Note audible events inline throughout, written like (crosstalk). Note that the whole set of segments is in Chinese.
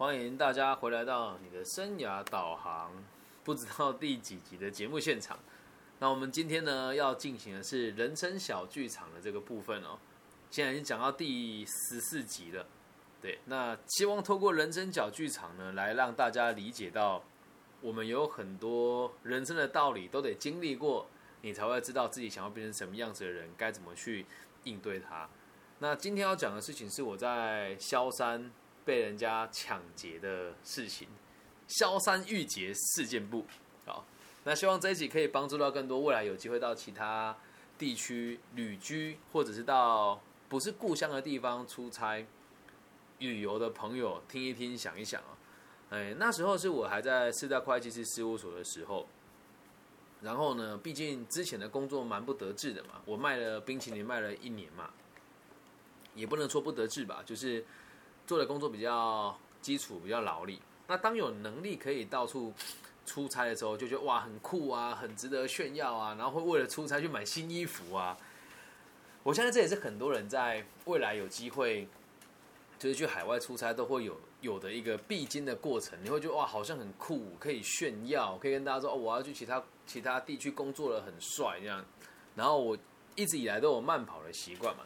欢迎大家回来到你的生涯导航，不知道第几集的节目现场。那我们今天呢要进行的是人生小剧场的这个部分哦。现在已经讲到第十四集了，对。那希望透过人生小剧场呢，来让大家理解到，我们有很多人生的道理都得经历过，你才会知道自己想要变成什么样子的人，该怎么去应对它。那今天要讲的事情是我在萧山。被人家抢劫的事情，萧山遇劫事件簿。好，那希望这一集可以帮助到更多未来有机会到其他地区旅居，或者是到不是故乡的地方出差旅游的朋友听一听，想一想啊。哎，那时候是我还在四大会计师事务所的时候，然后呢，毕竟之前的工作蛮不得志的嘛，我卖了冰淇淋卖了一年嘛，也不能说不得志吧，就是。做的工作比较基础，比较劳力。那当有能力可以到处出差的时候，就觉得哇，很酷啊，很值得炫耀啊。然后会为了出差去买新衣服啊。我相信这也是很多人在未来有机会，就是去海外出差都会有有的一个必经的过程。你会觉得哇，好像很酷，可以炫耀，可以跟大家说哦，我要去其他其他地区工作了，很帅这样。然后我一直以来都有慢跑的习惯嘛。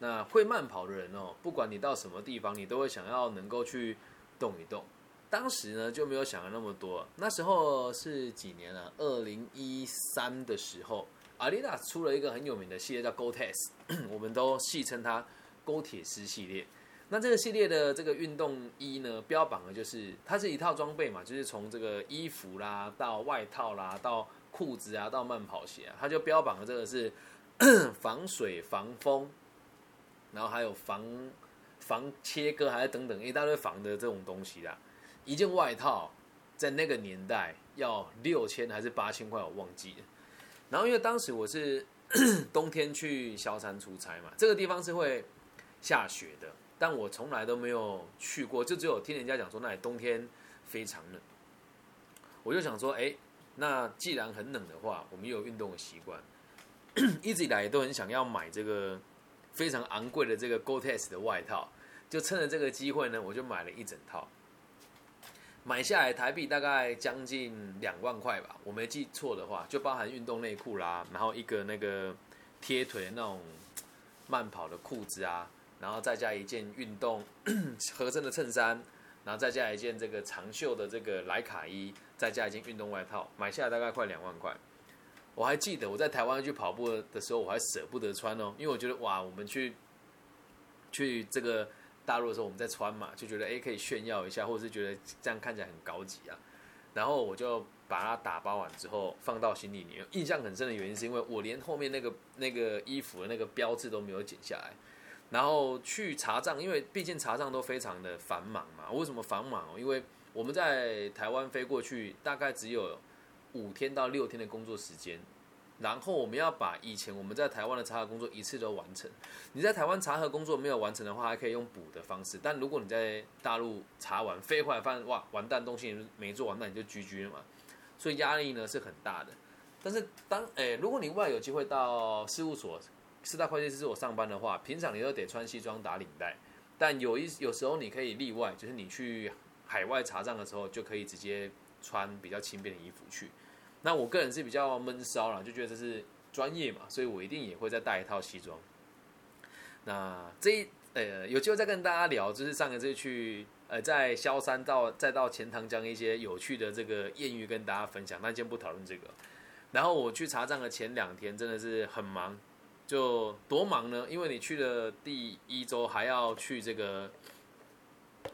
那会慢跑的人哦，不管你到什么地方，你都会想要能够去动一动。当时呢就没有想的那么多。那时候是几年啊？二零一三的时候，阿迪达出了一个很有名的系列叫 Go Test，(coughs) 我们都戏称它“勾铁丝”系列。那这个系列的这个运动衣呢，标榜的就是它是一套装备嘛，就是从这个衣服啦，到外套啦，到裤子啊，到慢跑鞋啊，它就标榜的这个是 (coughs) 防水防风。然后还有防防切割，还是等等一大堆防的这种东西啦。一件外套在那个年代要六千还是八千块，我忘记了。然后因为当时我是 (coughs) 冬天去萧山出差嘛，这个地方是会下雪的，但我从来都没有去过，就只有听人家讲说那里冬天非常冷。我就想说，哎，那既然很冷的话，我们有运动的习惯，(coughs) 一直以来都很想要买这个。非常昂贵的这个 Gore-Tex 的外套，就趁着这个机会呢，我就买了一整套。买下来台币大概将近两万块吧，我没记错的话，就包含运动内裤啦，然后一个那个贴腿的那种慢跑的裤子啊，然后再加一件运动 (coughs) 合身的衬衫，然后再加一件这个长袖的这个莱卡衣，再加一件运动外套，买下来大概快两万块。我还记得我在台湾去跑步的时候，我还舍不得穿哦，因为我觉得哇，我们去去这个大陆的时候，我们在穿嘛，就觉得哎可以炫耀一下，或者是觉得这样看起来很高级啊。然后我就把它打包完之后放到行李里面。印象很深的原因是因为我连后面那个那个衣服的那个标志都没有剪下来。然后去查账，因为毕竟查账都非常的繁忙嘛。为什么繁忙？因为我们在台湾飞过去，大概只有。五天到六天的工作时间，然后我们要把以前我们在台湾的查核工作一次都完成。你在台湾查核工作没有完成的话，还可以用补的方式。但如果你在大陆查完飞回来发现哇完蛋，东西没做完，那你就 GG 了嘛。所以压力呢是很大的。但是当诶，如果你未来有机会到事务所四大会计师事务所上班的话，平常你都得穿西装打领带。但有一有时候你可以例外，就是你去海外查账的时候，就可以直接。穿比较轻便的衣服去，那我个人是比较闷骚了，就觉得这是专业嘛，所以我一定也会再带一套西装。那这一呃有机会再跟大家聊，就是上一次去呃在萧山到再到钱塘江一些有趣的这个艳遇跟大家分享，那先不讨论这个。然后我去查账的前两天真的是很忙，就多忙呢？因为你去的第一周还要去这个，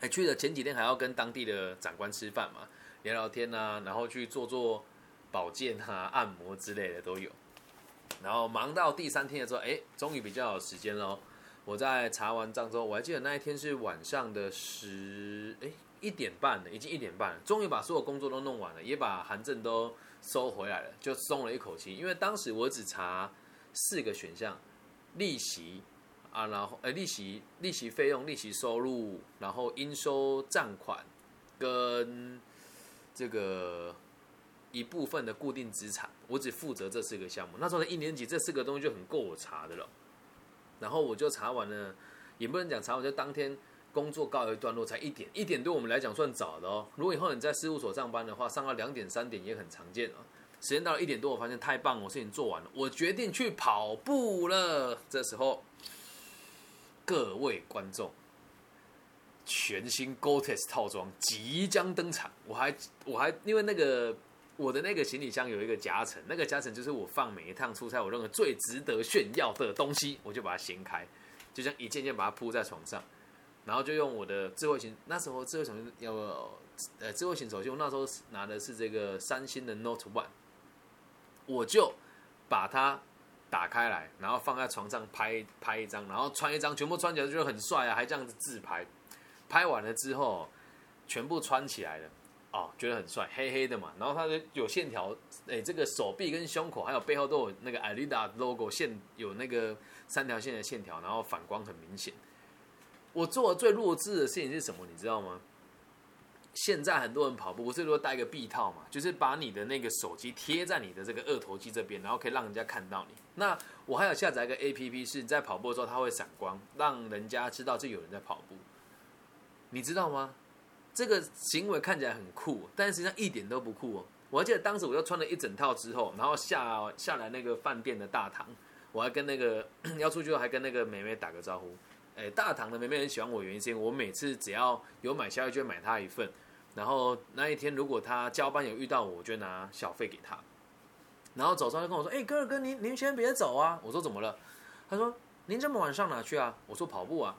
还去的前几天还要跟当地的长官吃饭嘛。聊聊天呐，然后去做做保健啊、按摩之类的都有。然后忙到第三天的时候，哎，终于比较有时间喽。我在查完账之后，我还记得那一天是晚上的十哎一点半了，已经一点半了，终于把所有工作都弄完了，也把函证都收回来了，就松了一口气。因为当时我只查四个选项：利息啊，然后哎利息、利息费用、利息收入，然后应收账款跟。这个一部分的固定资产，我只负责这四个项目。那时候的一年级，这四个东西就很够我查的了。然后我就查完了，也不能讲查完，就当天工作告一段落才一点，一点对我们来讲算早的哦。如果以后你在事务所上班的话，上到两点三点也很常见啊。时间到了一点多，我发现太棒，我事情做完了，我决定去跑步了。这时候，各位观众，全新 GOTES 套装即将登场，我还我还因为那个。我的那个行李箱有一个夹层，那个夹层就是我放每一趟出差我认为最值得炫耀的东西，我就把它掀开，就像一件件把它铺在床上，然后就用我的智慧型，那时候智慧手机要呃智慧型手机，我那时候拿的是这个三星的 Note One，我就把它打开来，然后放在床上拍拍一张，然后穿一张，全部穿起来就很帅啊，还这样子自拍，拍完了之后全部穿起来了。哦，觉得很帅，黑黑的嘛，然后它的有线条，哎，这个手臂跟胸口还有背后都有那个 Adidas logo 线，有那个三条线的线条，然后反光很明显。我做的最弱智的事情是什么？你知道吗？现在很多人跑步不是都戴个臂套嘛，就是把你的那个手机贴在你的这个二头肌这边，然后可以让人家看到你。那我还有下载一个 A P P，是你在跑步的时候它会闪光，让人家知道这有人在跑步。你知道吗？这个行为看起来很酷，但实际上一点都不酷哦。我还记得当时我就穿了一整套之后，然后下下来那个饭店的大堂，我还跟那个 (clears throat) 要出去还跟那个美美打个招呼。哎，大堂的美美很喜欢我，原因是我每次只要有买宵夜就买她一份，然后那一天如果她交班有遇到我，我就拿小费给她。然后走上就跟我说：“哎，哥哥，您您先别走啊！”我说：“怎么了？”他说：“您这么晚上哪去啊？”我说：“跑步啊。”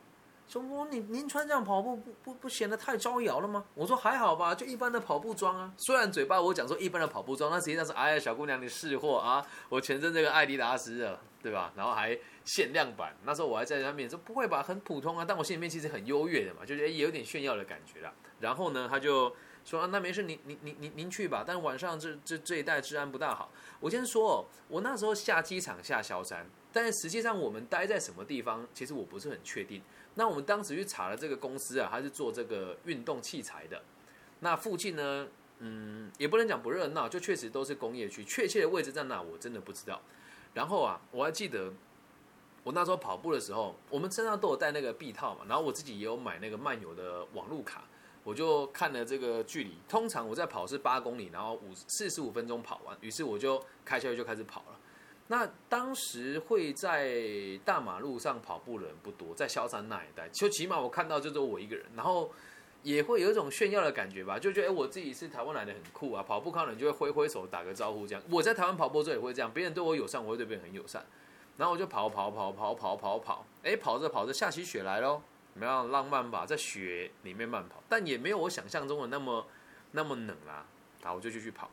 说我您您穿这样跑步不不不显得太招摇了吗？我说还好吧，就一般的跑步装啊。虽然嘴巴我讲说一般的跑步装，那实际上是哎呀小姑娘你试货啊，我全身这个艾迪达斯的，对吧？然后还限量版。那时候我还在他面说不会吧，很普通啊。但我心里面其实很优越的嘛，就是也有点炫耀的感觉啦。然后呢，他就说啊，那没事，您您您您您去吧。但晚上这这这一带治安不大好。我先说，哦我那时候下机场下萧山，但是实际上我们待在什么地方，其实我不是很确定。那我们当时去查了这个公司啊，它是做这个运动器材的。那附近呢，嗯，也不能讲不热闹，就确实都是工业区。确切的位置在哪，我真的不知道。然后啊，我还记得我那时候跑步的时候，我们身上都有带那个臂套嘛，然后我自己也有买那个漫游的网路卡，我就看了这个距离。通常我在跑是八公里，然后五四十五分钟跑完，于是我就开车就开始跑了。那当时会在大马路上跑步的人不多，在萧山那一带，就起码我看到就只有我一个人，然后也会有一种炫耀的感觉吧，就觉得哎，我自己是台湾来的，很酷啊！跑步看到人就会挥挥手打个招呼，这样。我在台湾跑步的时候也会这样，别人对我友善，我会对别人很友善。然后我就跑跑跑跑跑跑跑，哎，跑着跑着下起雪来喽，怎么样浪漫吧，在雪里面慢跑，但也没有我想象中的那么那么冷啦啊。好，我就继续跑，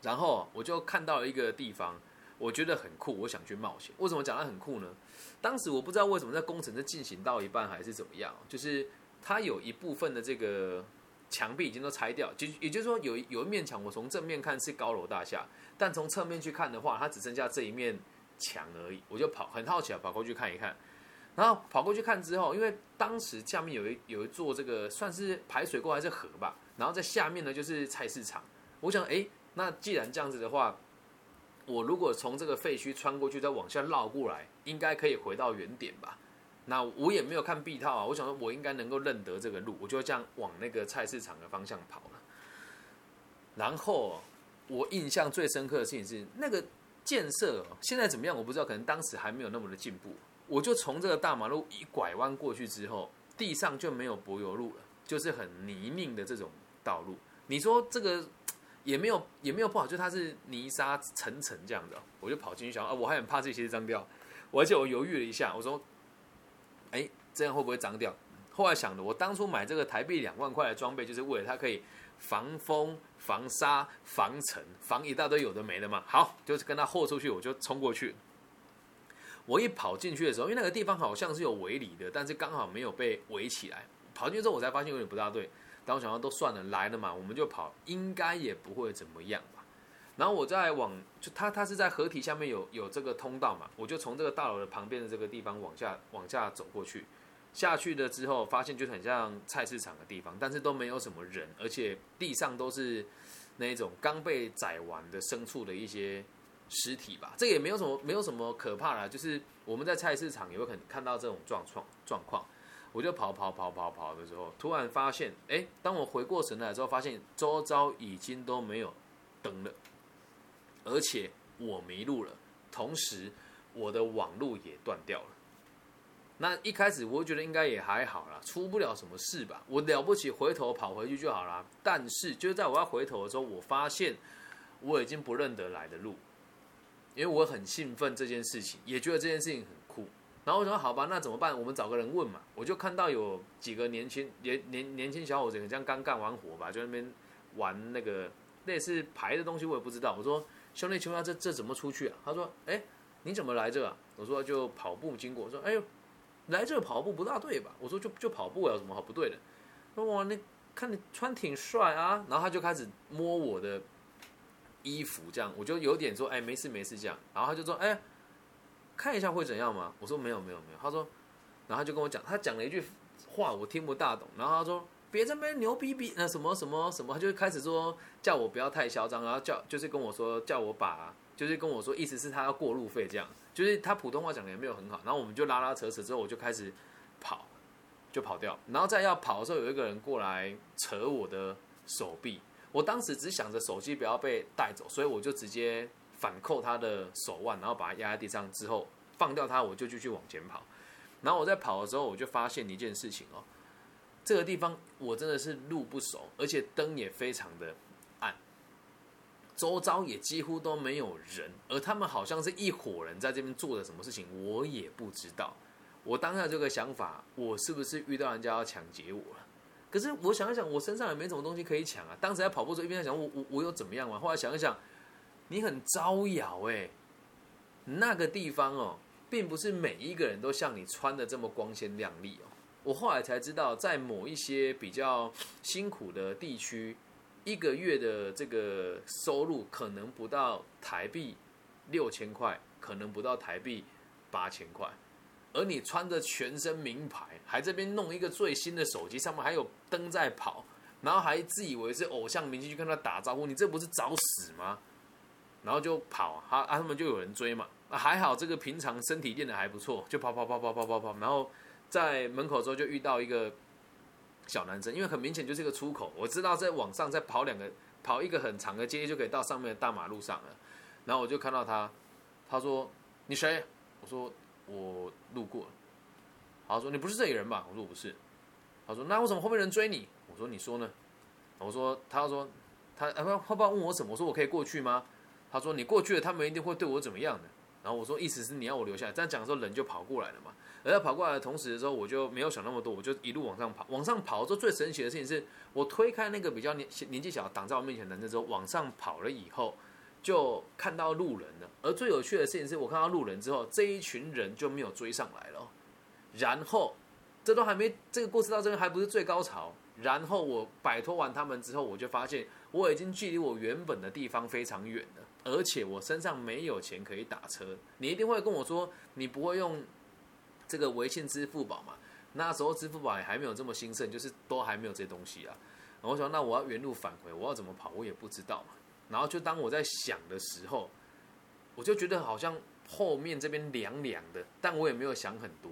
然后我就看到一个地方。我觉得很酷，我想去冒险。为什么讲它很酷呢？当时我不知道为什么在工程在进行到一半还是怎么样，就是它有一部分的这个墙壁已经都拆掉，就也就是说有有一面墙，我从正面看是高楼大厦，但从侧面去看的话，它只剩下这一面墙而已。我就跑很好奇啊，跑过去看一看。然后跑过去看之后，因为当时下面有一有一座这个算是排水沟还是河吧，然后在下面呢就是菜市场。我想，哎，那既然这样子的话。我如果从这个废墟穿过去，再往下绕过来，应该可以回到原点吧？那我也没有看壁套啊，我想说我应该能够认得这个路，我就这样往那个菜市场的方向跑了。然后我印象最深刻的事情是，那个建设现在怎么样我不知道，可能当时还没有那么的进步。我就从这个大马路一拐弯过去之后，地上就没有柏油路了，就是很泥泞的这种道路。你说这个？也没有也没有不好，就它是泥沙层层这样的，我就跑进去想啊，我还很怕这些脏掉，而且我犹豫了一下，我说，哎，这样会不会脏掉？后来想的，我当初买这个台币两万块的装备，就是为了它可以防风、防沙、防尘、防一大堆有的没的嘛。好，就是跟它豁出去，我就冲过去。我一跑进去的时候，因为那个地方好像是有围篱的，但是刚好没有被围起来。跑进去之后，我才发现有点不大对。当我想到都算了，来了嘛，我们就跑，应该也不会怎么样吧。然后我再往，就它它是在河体下面有有这个通道嘛，我就从这个大楼的旁边的这个地方往下往下走过去。下去了之后，发现就很像菜市场的地方，但是都没有什么人，而且地上都是那种刚被宰完的牲畜的一些尸体吧。这也没有什么没有什么可怕的，就是我们在菜市场也会很看到这种状况状况。我就跑跑跑跑跑的时候，突然发现，哎，当我回过神来之后，发现周遭已经都没有灯了，而且我迷路了，同时我的网路也断掉了。那一开始我觉得应该也还好啦，出不了什么事吧。我了不起，回头跑回去就好啦。但是就是在我要回头的时候，我发现我已经不认得来的路，因为我很兴奋这件事情，也觉得这件事情很。然后我说好吧，那怎么办？我们找个人问嘛。我就看到有几个年轻年年年轻小伙子，好像刚干完活吧，就那边玩那个类似牌的东西，我也不知道。我说兄弟，请问这这怎么出去啊？他说哎，你怎么来这啊？我说就跑步经过。我说哎呦。来这跑步不大对吧？我说就就跑步有什么好不对的？说哇，你看你穿挺帅啊，然后他就开始摸我的衣服，这样我就有点说，哎，没事没事这样。然后他就说，哎，看一下会怎样吗？我说没有没有没有。他说，然后他就跟我讲，他讲了一句话我听不大懂。然后他说，别这边牛逼逼，那什么什么什么，他就开始说叫我不要太嚣张，然后叫就是跟我说叫我把。就是跟我说，意思是他要过路费这样，就是他普通话讲的也没有很好，然后我们就拉拉扯扯之后，我就开始跑，就跑掉，然后再要跑的时候，有一个人过来扯我的手臂，我当时只想着手机不要被带走，所以我就直接反扣他的手腕，然后把他压在地上之后放掉他，我就继续往前跑，然后我在跑的时候，我就发现一件事情哦，这个地方我真的是路不熟，而且灯也非常的暗。周遭也几乎都没有人，而他们好像是一伙人在这边做的什么事情，我也不知道。我当下这个想法，我是不是遇到人家要抢劫我了？可是我想一想，我身上也没什么东西可以抢啊。当时在跑步的时候，一边在想，我我我有怎么样嘛？后来想一想，你很招摇哎，那个地方哦，并不是每一个人都像你穿的这么光鲜亮丽哦。我后来才知道，在某一些比较辛苦的地区。一个月的这个收入可能不到台币六千块，可能不到台币八千块，而你穿着全身名牌，还这边弄一个最新的手机，上面还有灯在跑，然后还自以为是偶像明星去跟他打招呼，你这不是找死吗？然后就跑，他啊他们就有人追嘛，还好这个平常身体练的还不错，就跑跑跑跑跑跑跑，然后在门口之后就遇到一个。小男生，因为很明显就是一个出口，我知道在网上再跑两个，跑一个很长的街就可以到上面的大马路上了。然后我就看到他，他说：“你谁？”我说：“我路过。”他说：“你不是这里人吧？”我说：“我不是。”他说：“那为什么后面人追你？”我说：“你说呢？”我说：“他说他不会不会问我什么？”我说：“我可以过去吗？”他说：“你过去了，他们一定会对我怎么样的。”然后我说：“意思是你要我留下来？”这样讲的时候，人就跑过来了嘛。而在跑过来的同时的时候，我就没有想那么多，我就一路往上跑。往上跑之后，最神奇的事情是我推开那个比较年年纪小挡在我面前的男生之后，往上跑了以后，就看到路人了。而最有趣的事情是我看到路人之后，这一群人就没有追上来了。然后，这都还没这个故事到这边还不是最高潮。然后我摆脱完他们之后，我就发现我已经距离我原本的地方非常远了，而且我身上没有钱可以打车。你一定会跟我说，你不会用。这个微信、支付宝嘛，那时候支付宝也还没有这么兴盛，就是都还没有这些东西啊。然后我说，那我要原路返回，我要怎么跑，我也不知道嘛。然后就当我在想的时候，我就觉得好像后面这边凉凉的，但我也没有想很多。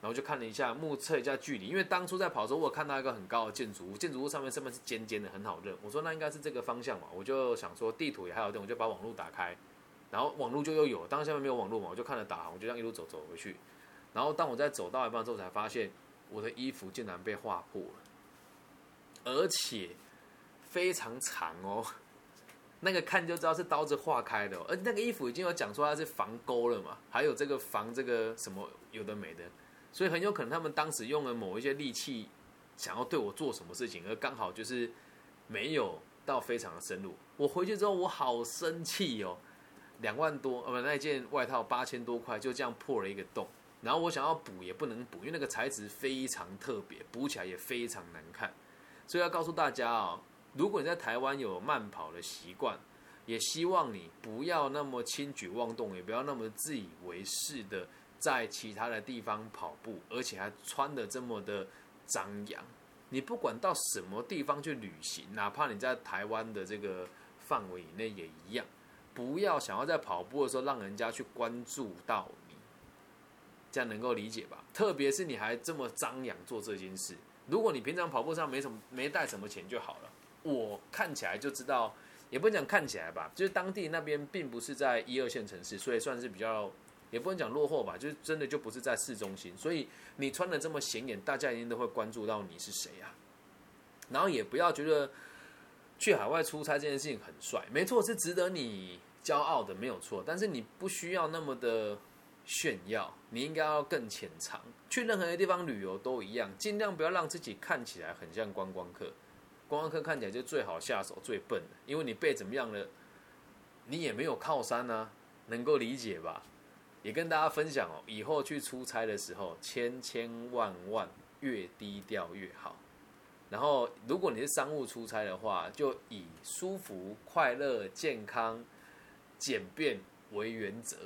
然后就看了一下，目测一下距离，因为当初在跑的时候，我看到一个很高的建筑物，建筑物上面上面是尖尖的，很好认。我说那应该是这个方向嘛，我就想说地图也还有电，我就把网络打开，然后网络就又有。当时下面没有网络嘛，我就看了导航，我就这样一路走走回去。然后当我在走到一半之后，才发现我的衣服竟然被划破了，而且非常长哦，那个看就知道是刀子划开的，而那个衣服已经有讲说它是防钩了嘛，还有这个防这个什么有的没的，所以很有可能他们当时用了某一些利器，想要对我做什么事情，而刚好就是没有到非常的深入。我回去之后我好生气哦，两万多呃不那件外套八千多块就这样破了一个洞。然后我想要补也不能补，因为那个材质非常特别，补起来也非常难看。所以要告诉大家啊，如果你在台湾有慢跑的习惯，也希望你不要那么轻举妄动，也不要那么自以为是的在其他的地方跑步，而且还穿的这么的张扬。你不管到什么地方去旅行，哪怕你在台湾的这个范围以内也一样，不要想要在跑步的时候让人家去关注到你。这样能够理解吧？特别是你还这么张扬做这件事，如果你平常跑步上没什么没带什么钱就好了。我看起来就知道，也不能讲看起来吧，就是当地那边并不是在一二线城市，所以算是比较，也不能讲落后吧，就是真的就不是在市中心，所以你穿的这么显眼，大家一定都会关注到你是谁啊。然后也不要觉得去海外出差这件事情很帅，没错，是值得你骄傲的，没有错。但是你不需要那么的炫耀，你应该要更潜藏。去任何一个地方旅游都一样，尽量不要让自己看起来很像观光客。观光客看起来就最好下手、最笨的，因为你被怎么样了，你也没有靠山啊，能够理解吧？也跟大家分享哦，以后去出差的时候，千千万万越低调越好。然后，如果你是商务出差的话，就以舒服、快乐、健康、简便为原则。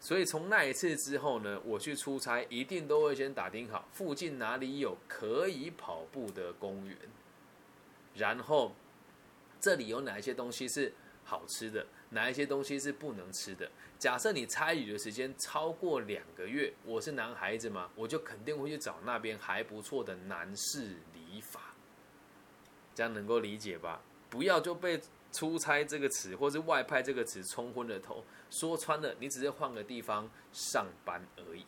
所以从那一次之后呢，我去出差一定都会先打听好附近哪里有可以跑步的公园，然后这里有哪一些东西是好吃的，哪一些东西是不能吃的。假设你参与的时间超过两个月，我是男孩子嘛，我就肯定会去找那边还不错的男士理发。这样能够理解吧？不要就被“出差”这个词或是“外派”这个词冲昏了头。说穿了，你只是换个地方上班而已，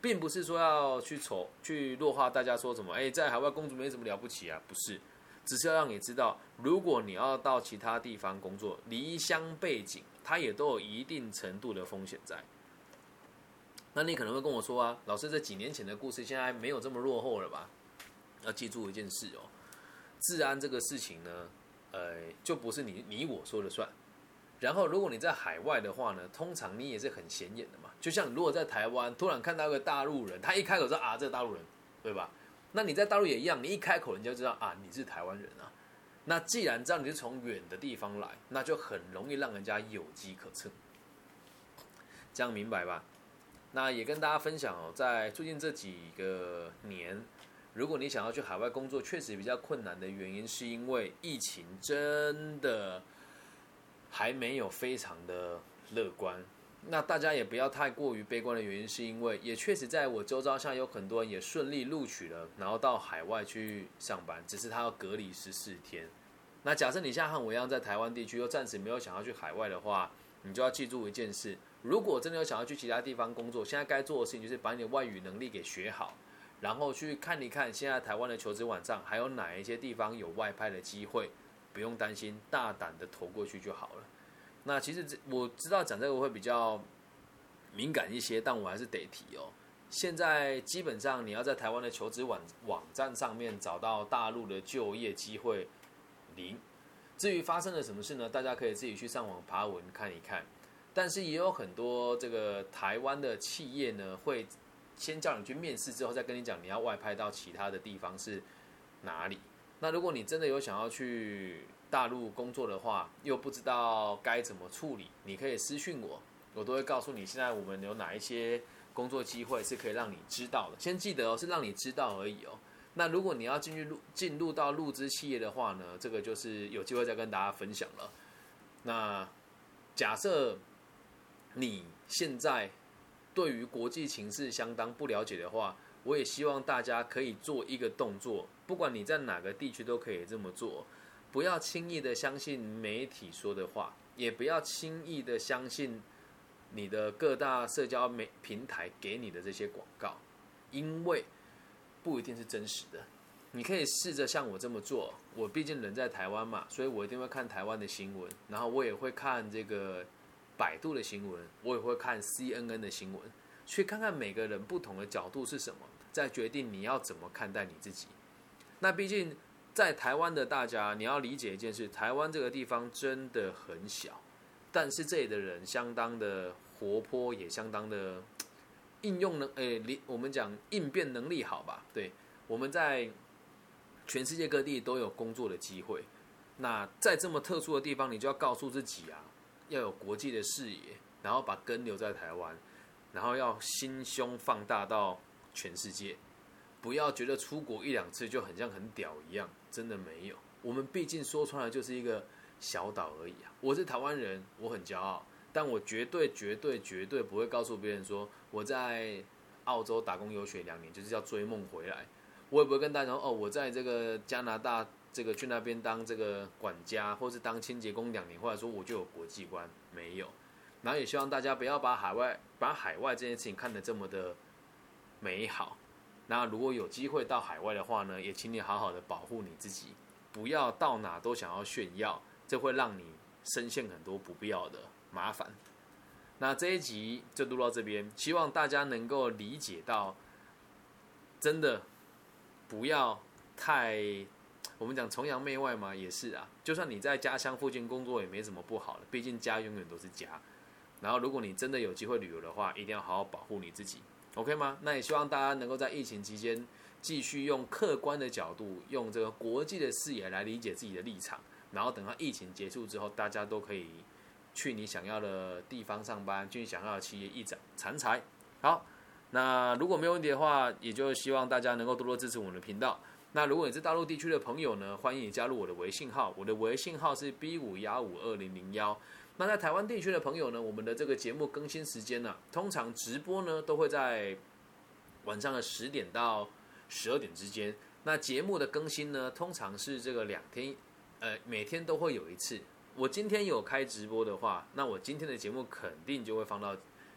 并不是说要去丑去弱化大家说什么。哎，在海外工作没什么了不起啊，不是，只是要让你知道，如果你要到其他地方工作，离乡背景，它也都有一定程度的风险在。那你可能会跟我说啊，老师，这几年前的故事现在没有这么落后了吧？要记住一件事哦。治安这个事情呢，呃，就不是你你我说了算。然后，如果你在海外的话呢，通常你也是很显眼的嘛。就像如果在台湾突然看到一个大陆人，他一开口说啊，这个大陆人，对吧？那你在大陆也一样，你一开口，人家就知道啊，你是台湾人啊。那既然知道你是从远的地方来，那就很容易让人家有机可乘。这样明白吧？那也跟大家分享哦，在最近这几个年。如果你想要去海外工作，确实比较困难的原因，是因为疫情真的还没有非常的乐观。那大家也不要太过于悲观的原因，是因为也确实在我周遭像有很多人也顺利录取了，然后到海外去上班，只是他要隔离十四天。那假设你像和我一样在台湾地区，又暂时没有想要去海外的话，你就要记住一件事：如果真的有想要去其他地方工作，现在该做的事情就是把你的外语能力给学好。然后去看一看现在台湾的求职网站，还有哪一些地方有外派的机会，不用担心，大胆的投过去就好了。那其实这我知道讲这个会比较敏感一些，但我还是得提哦。现在基本上你要在台湾的求职网网站上面找到大陆的就业机会零。至于发生了什么事呢？大家可以自己去上网爬文看一看。但是也有很多这个台湾的企业呢会。先叫你去面试，之后再跟你讲你要外派到其他的地方是哪里。那如果你真的有想要去大陆工作的话，又不知道该怎么处理，你可以私讯我，我都会告诉你现在我们有哪一些工作机会是可以让你知道的。先记得哦，是让你知道而已哦。那如果你要进去入进入到入资企业的话呢，这个就是有机会再跟大家分享了。那假设你现在。对于国际情势相当不了解的话，我也希望大家可以做一个动作，不管你在哪个地区都可以这么做，不要轻易的相信媒体说的话，也不要轻易的相信你的各大社交媒平台给你的这些广告，因为不一定是真实的。你可以试着像我这么做，我毕竟人在台湾嘛，所以我一定会看台湾的新闻，然后我也会看这个。百度的新闻，我也会看 CNN 的新闻，去看看每个人不同的角度是什么，再决定你要怎么看待你自己。那毕竟在台湾的大家，你要理解一件事：台湾这个地方真的很小，但是这里的人相当的活泼，也相当的应用能诶，我们讲应变能力好吧？对，我们在全世界各地都有工作的机会。那在这么特殊的地方，你就要告诉自己啊。要有国际的视野，然后把根留在台湾，然后要心胸放大到全世界，不要觉得出国一两次就很像很屌一样，真的没有。我们毕竟说穿了就是一个小岛而已啊。我是台湾人，我很骄傲，但我绝对绝对绝对不会告诉别人说我在澳洲打工游学两年，就是要追梦回来。我也不会跟大家说哦，我在这个加拿大这个去那边当这个管家，或是当清洁工两年，或者说我就有国际观，没有。然后也希望大家不要把海外把海外这件事情看得这么的美好。那如果有机会到海外的话呢，也请你好好的保护你自己，不要到哪都想要炫耀，这会让你深陷很多不必要的麻烦。那这一集就录到这边，希望大家能够理解到，真的不要太我们讲崇洋媚外嘛，也是啊。就算你在家乡附近工作，也没什么不好的，毕竟家永远都是家。然后，如果你真的有机会旅游的话，一定要好好保护你自己，OK 吗？那也希望大家能够在疫情期间继续用客观的角度，用这个国际的视野来理解自己的立场。然后等到疫情结束之后，大家都可以去你想要的地方上班，去你想要的企业一展长才。好，那如果没有问题的话，也就希望大家能够多多支持我们的频道。那如果你是大陆地区的朋友呢，欢迎你加入我的微信号，我的微信号是 B 五幺五二零零幺。那在台湾地区的朋友呢，我们的这个节目更新时间呢，通常直播呢都会在晚上的十点到十二点之间。那节目的更新呢，通常是这个两天，呃，每天都会有一次。我今天有开直播的话，那我今天的节目肯定就会放到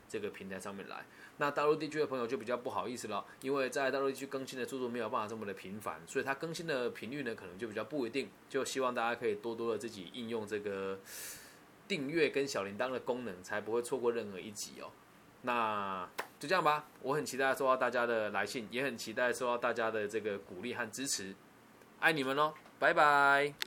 这个平台上面来。那大陆地区的朋友就比较不好意思了，因为在大陆地区更新的速度没有办法这么的频繁，所以它更新的频率呢，可能就比较不一定。就希望大家可以多多的自己应用这个。订阅跟小铃铛的功能，才不会错过任何一集哦。那就这样吧，我很期待收到大家的来信，也很期待收到大家的这个鼓励和支持，爱你们哦，拜拜。